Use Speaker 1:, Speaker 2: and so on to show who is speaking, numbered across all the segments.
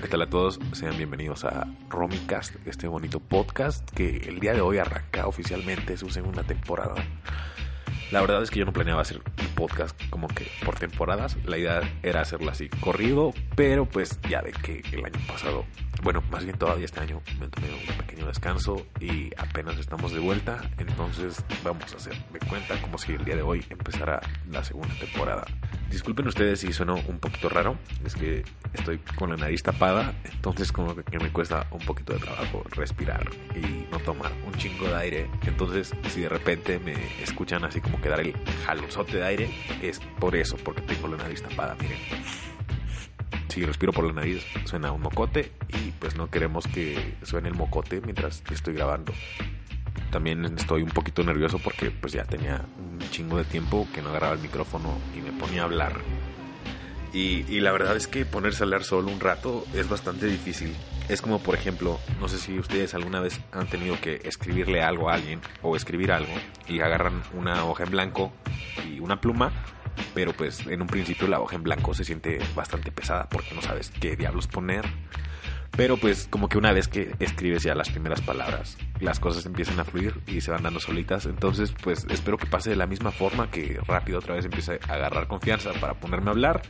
Speaker 1: ¿Qué tal a todos? Sean bienvenidos a Romicast, este bonito podcast que el día de hoy arranca oficialmente su segunda temporada. La verdad es que yo no planeaba hacer un podcast como que por temporadas. La idea era hacerlo así corrido, pero pues ya de que el año pasado, bueno, más bien todavía este año me tomé un pequeño descanso y apenas estamos de vuelta. Entonces vamos a hacer de cuenta como si el día de hoy empezara la segunda temporada. Disculpen ustedes si sueno un poquito raro, es que estoy con la nariz tapada, entonces como que me cuesta un poquito de trabajo respirar y no tomar un chingo de aire. Entonces si de repente me escuchan así como que dar el jalonzote de aire, es por eso, porque tengo la nariz tapada, miren. Si respiro por la nariz suena un mocote y pues no queremos que suene el mocote mientras estoy grabando. También estoy un poquito nervioso porque pues ya tenía un chingo de tiempo que no agarraba el micrófono y me ponía a hablar. Y, y la verdad es que ponerse a hablar solo un rato es bastante difícil. Es como por ejemplo, no sé si ustedes alguna vez han tenido que escribirle algo a alguien o escribir algo y agarran una hoja en blanco y una pluma, pero pues en un principio la hoja en blanco se siente bastante pesada porque no sabes qué diablos poner. Pero pues como que una vez que escribes ya las primeras palabras, las cosas empiezan a fluir y se van dando solitas. Entonces pues espero que pase de la misma forma, que rápido otra vez empiece a agarrar confianza para ponerme a hablar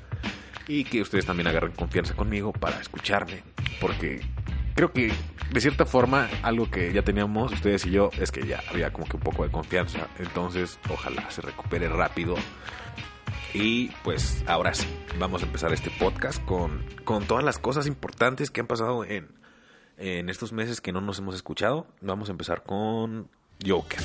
Speaker 1: y que ustedes también agarren confianza conmigo para escucharme. Porque creo que de cierta forma algo que ya teníamos ustedes y yo es que ya había como que un poco de confianza. Entonces ojalá se recupere rápido. Y pues ahora sí, vamos a empezar este podcast con, con todas las cosas importantes que han pasado en, en estos meses que no nos hemos escuchado. Vamos a empezar con Joker.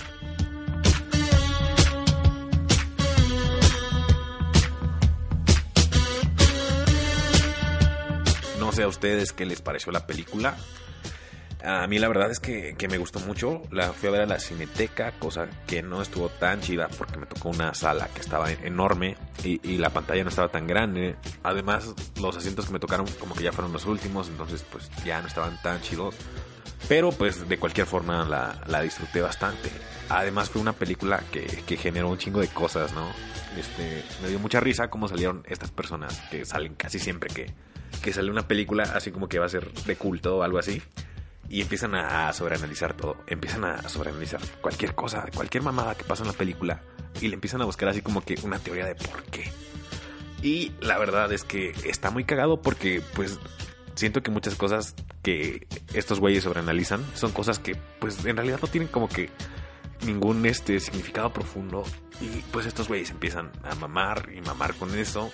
Speaker 1: No sé a ustedes qué les pareció la película. A mí la verdad es que, que, me gustó mucho. La fui a ver a la cineteca, cosa que no estuvo tan chida porque me tocó una sala que estaba enorme y, y, la pantalla no estaba tan grande. Además, los asientos que me tocaron como que ya fueron los últimos, entonces pues ya no estaban tan chidos. Pero pues de cualquier forma la, la disfruté bastante. Además fue una película que, que, generó un chingo de cosas, ¿no? Este, me dio mucha risa cómo salieron estas personas que salen casi siempre que, que sale una película así como que va a ser de culto o algo así y empiezan a sobreanalizar todo, empiezan a sobreanalizar cualquier cosa, cualquier mamada que pasa en la película y le empiezan a buscar así como que una teoría de por qué. Y la verdad es que está muy cagado porque pues siento que muchas cosas que estos güeyes sobreanalizan son cosas que pues en realidad no tienen como que ningún este significado profundo y pues estos güeyes empiezan a mamar y mamar con eso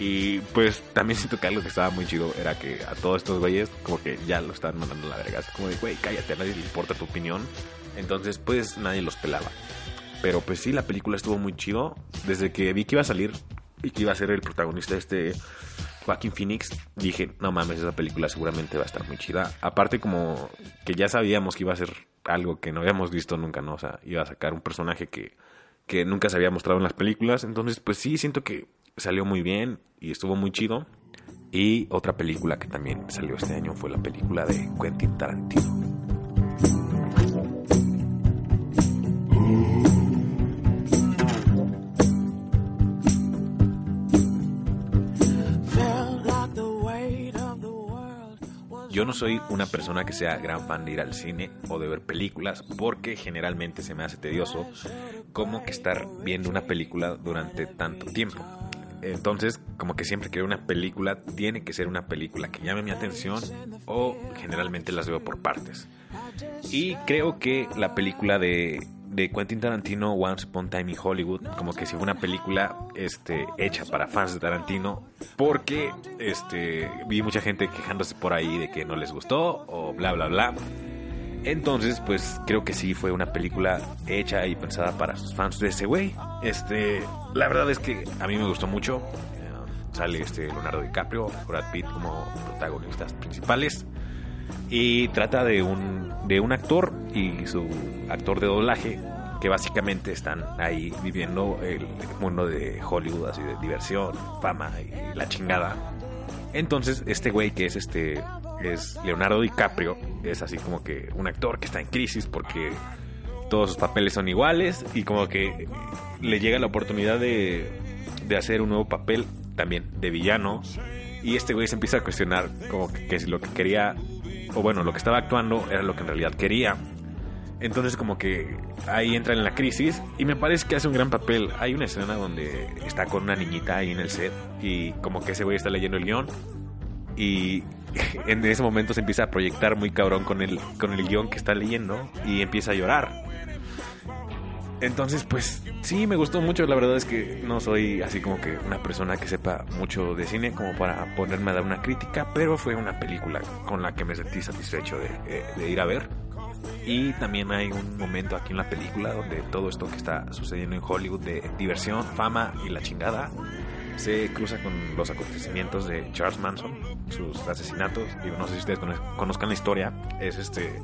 Speaker 1: y pues también siento que algo que estaba muy chido era que a todos estos güeyes como que ya lo estaban mandando a la verga. Como de, güey, cállate, a nadie le importa tu opinión. Entonces pues nadie los pelaba. Pero pues sí, la película estuvo muy chido. Desde que vi que iba a salir y que iba a ser el protagonista este Joaquin Phoenix, dije, no mames, esa película seguramente va a estar muy chida. Aparte como que ya sabíamos que iba a ser algo que no habíamos visto nunca, ¿no? O sea, iba a sacar un personaje que, que nunca se había mostrado en las películas. Entonces pues sí, siento que salió muy bien y estuvo muy chido. Y otra película que también salió este año fue la película de Quentin Tarantino. Yo no soy una persona que sea gran fan de ir al cine o de ver películas porque generalmente se me hace tedioso como que estar viendo una película durante tanto tiempo. Entonces, como que siempre que una película, tiene que ser una película que llame mi atención o generalmente las veo por partes. Y creo que la película de, de Quentin Tarantino, Once Upon a Time in Hollywood, como que si fue una película este, hecha para fans de Tarantino, porque este, vi mucha gente quejándose por ahí de que no les gustó o bla, bla, bla. Entonces, pues creo que sí fue una película hecha y pensada para sus fans de ese güey. Este, la verdad es que a mí me gustó mucho. Eh, sale este Leonardo DiCaprio, Brad Pitt como protagonistas principales y trata de un de un actor y su actor de doblaje que básicamente están ahí viviendo el mundo de Hollywood así de diversión, fama y la chingada. Entonces, este güey que es este es Leonardo DiCaprio, es así como que un actor que está en crisis porque todos sus papeles son iguales y como que le llega la oportunidad de, de hacer un nuevo papel también de villano y este güey se empieza a cuestionar como que, que lo que quería o bueno, lo que estaba actuando era lo que en realidad quería. Entonces como que ahí entra en la crisis y me parece que hace un gran papel. Hay una escena donde está con una niñita ahí en el set y como que ese güey está leyendo el guion y en ese momento se empieza a proyectar muy cabrón con el, con el guion que está leyendo y empieza a llorar. Entonces, pues sí, me gustó mucho. La verdad es que no soy así como que una persona que sepa mucho de cine como para ponerme a dar una crítica, pero fue una película con la que me sentí satisfecho de, eh, de ir a ver. Y también hay un momento aquí en la película donde todo esto que está sucediendo en Hollywood de diversión, fama y la chingada se cruza con los acontecimientos de Charles Manson, sus asesinatos. Digo, no sé si ustedes conozcan la historia. Es este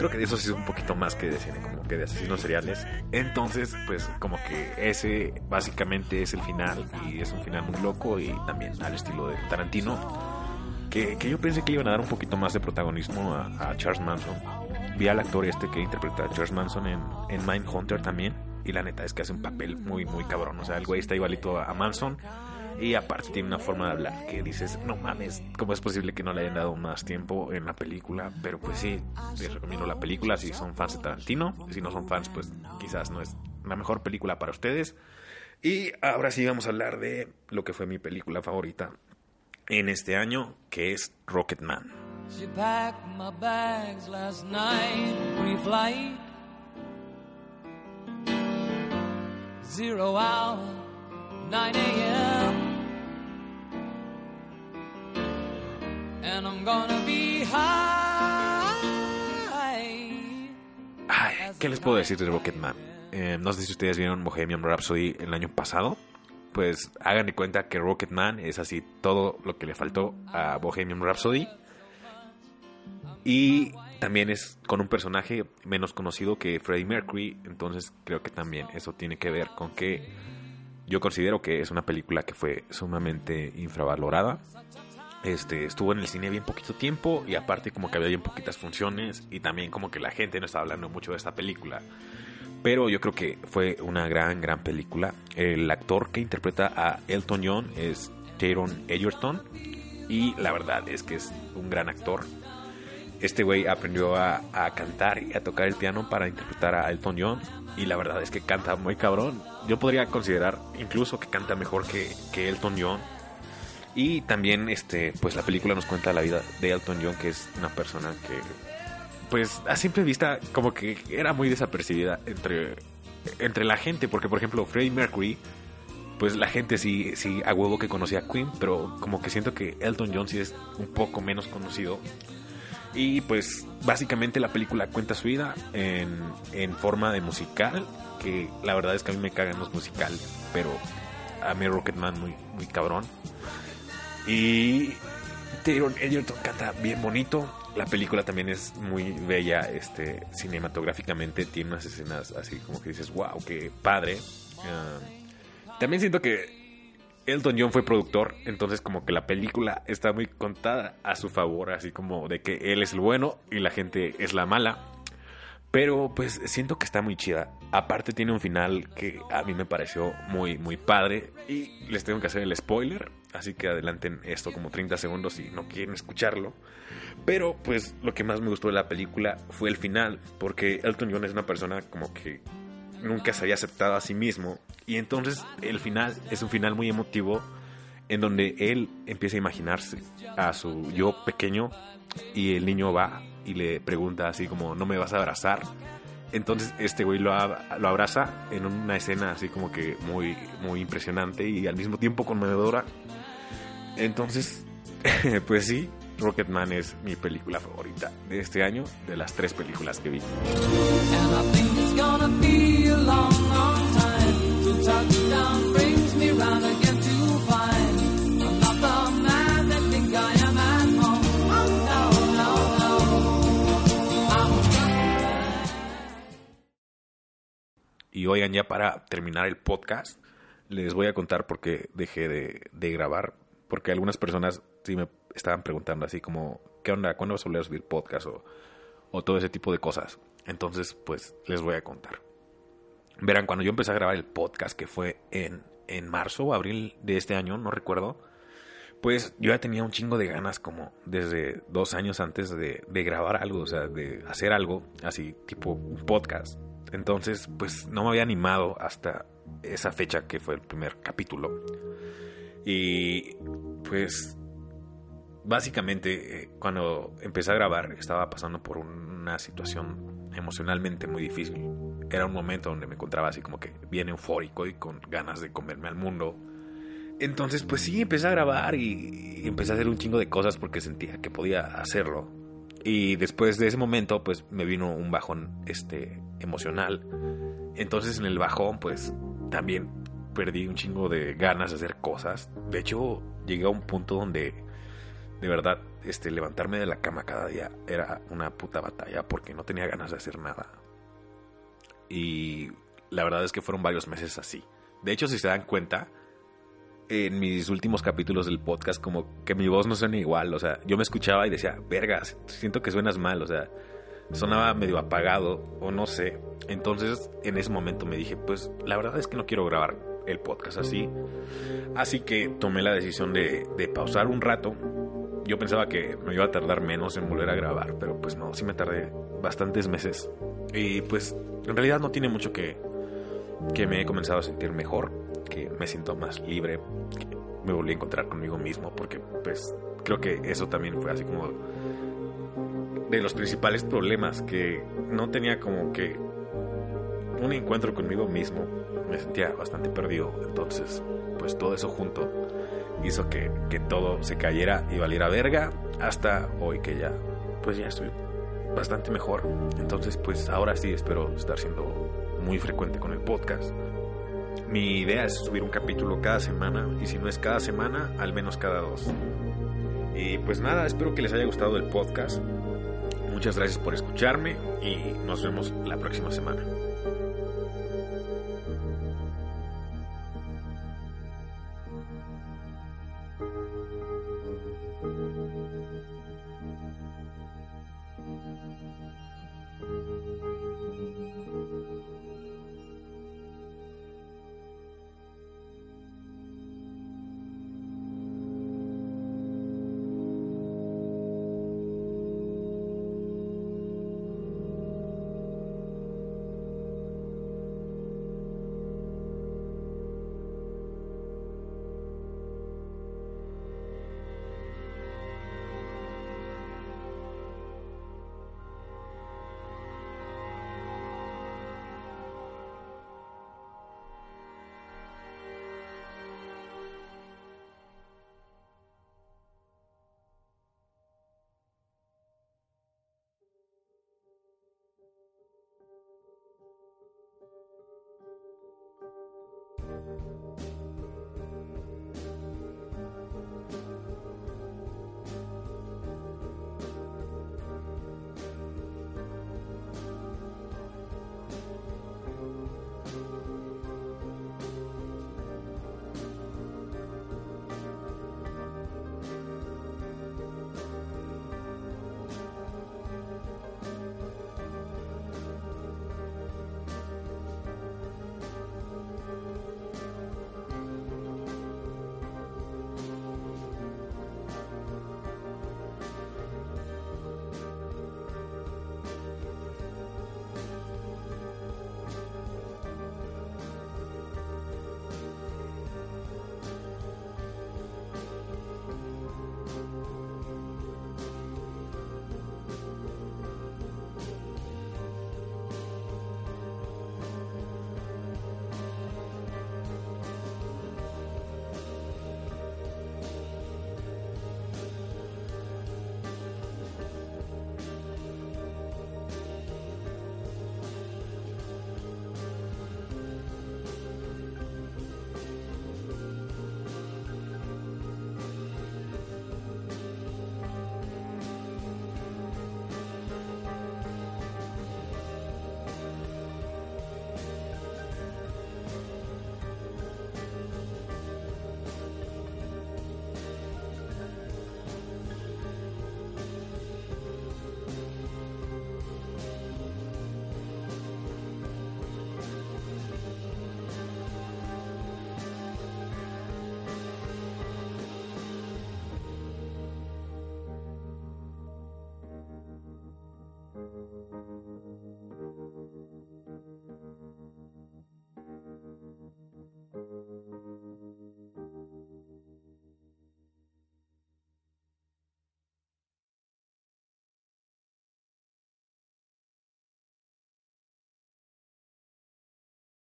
Speaker 1: creo que de eso sí es un poquito más que de cine, como que de asesinos seriales. Entonces, pues como que ese básicamente es el final y es un final muy loco y también al estilo de Tarantino. Que, que yo pensé que iban a dar un poquito más de protagonismo a, Charles Manson. Vi al actor este que interpreta a Charles Manson en, en Mindhunter también. Y la neta es que hace un papel muy, muy cabrón. O sea, el güey está igualito a Manson y aparte tiene una forma de hablar que dices, no mames, ¿cómo es posible que no le hayan dado más tiempo en la película? Pero pues sí, les recomiendo la película si son fans de Tarantino. Si no son fans, pues quizás no es la mejor película para ustedes. Y ahora sí vamos a hablar de lo que fue mi película favorita en este año, que es Rocketman. She packed my bags last night, pre-flight. Zero hour, 9 a.m. Ay, ¿qué les puedo decir de Rocketman? Eh, no sé si ustedes vieron Bohemian Rhapsody el año pasado. Pues hagan de cuenta que Rocketman es así todo lo que le faltó a Bohemian Rhapsody. Y también es con un personaje menos conocido que Freddie Mercury. Entonces creo que también eso tiene que ver con que yo considero que es una película que fue sumamente infravalorada. Este, estuvo en el cine bien poquito tiempo y aparte como que había bien poquitas funciones y también como que la gente no estaba hablando mucho de esta película. Pero yo creo que fue una gran, gran película. El actor que interpreta a Elton John es Taron Egerton y la verdad es que es un gran actor. Este güey aprendió a, cantar y a tocar el piano para interpretar a Elton John y la verdad es que canta muy cabrón. Yo podría considerar incluso que canta mejor que, que Elton John y también, este, pues la película nos cuenta la vida de Elton John, que es una persona que, pues a simple vista, como que era muy desapercibida entre, entre la gente, porque por ejemplo, Freddie Mercury, pues la gente sí, sí a que conocía a Queen, pero como que siento que Elton John sí es un poco menos conocido. Y pues básicamente la película cuenta su vida en, en forma de musical, que la verdad es que a mí me cagan los musicales, pero a mí Rocketman muy, muy cabrón. Y Taylor Egerton canta bien bonito. La película también es muy bella este, cinematográficamente. Tiene unas escenas así como que dices, wow, qué padre. Ah, también siento que Elton John fue productor, entonces como que la película está muy contada a su favor, así como de que él es el bueno y la gente es la mala. Pero pues siento que está muy chida. Aparte tiene un final que a mí me pareció muy, muy padre. Y les tengo que hacer el spoiler. Así que adelanten esto como 30 segundos si no quieren escucharlo. Pero pues lo que más me gustó de la película fue el final. Porque Elton John es una persona como que nunca se había aceptado a sí mismo. Y entonces el final es un final muy emotivo. En donde él empieza a imaginarse a su yo pequeño. Y el niño va y le pregunta así como, ¿no me vas a abrazar? Entonces este güey lo, ab- lo abraza en una escena así como que muy, muy impresionante y al mismo tiempo conmovedora. Entonces, pues sí, Rocketman es mi película favorita de este año, de las tres películas que vi. Y oigan, ya para terminar el podcast, les voy a contar por qué dejé de, grabar. Porque algunas personas sí me estaban preguntando así como, ¿qué onda? ¿Cuándo vas a volver a subir podcast? O, o todo ese tipo de cosas. Entonces, pues les voy a contar. Verán, cuando yo empecé a grabar el podcast, que fue en, en marzo o abril de este año, no recuerdo, pues yo ya tenía un chingo de ganas como desde dos años antes de, de grabar algo, o sea, de hacer algo así, tipo un podcast. Entonces, pues no me había animado hasta esa fecha que fue el primer capítulo. Y pues básicamente eh, cuando empecé a grabar estaba pasando por una situación emocionalmente muy difícil. Era un momento donde me encontraba así como que bien eufórico y con ganas de comerme al mundo. Entonces, pues sí, empecé a grabar y, y empecé a hacer un chingo de cosas porque sentía que podía hacerlo. Y después de ese momento, pues me vino un bajón este emocional. Entonces en el bajón, pues también perdí un chingo de ganas de hacer cosas. De hecho, llegué a un punto donde de verdad este levantarme de la cama cada día era una puta batalla porque no tenía ganas de hacer nada. Y la verdad es que fueron varios meses así. De hecho, si se dan cuenta, en mis últimos capítulos del podcast como que mi voz no suena igual, o sea, yo me escuchaba y decía, vergas, siento que suenas mal, o sea, sonaba medio apagado o no sé. Entonces, en ese momento me dije, pues la verdad es que no quiero grabar el podcast así. Así que tomé la decisión de, de pausar un rato. Yo pensaba que me iba a tardar menos en volver a grabar, pero pues no, sí me tardé bastantes meses. Y pues en realidad no tiene mucho que, que me he comenzado a sentir mejor, que me siento más libre, me volví a encontrar conmigo mismo, porque pues creo que eso también fue así como de los principales problemas, que no tenía como que un encuentro conmigo mismo, me sentía bastante perdido, entonces pues todo eso junto hizo que, que todo se cayera y valiera verga hasta hoy que ya pues ya estoy bastante mejor, entonces pues ahora sí espero estar siendo muy frecuente con el podcast. Mi idea es subir un capítulo cada semana y si no es cada semana, al menos cada dos. Y pues nada, espero que les haya gustado el podcast. Muchas gracias por escucharme y nos vemos la próxima semana.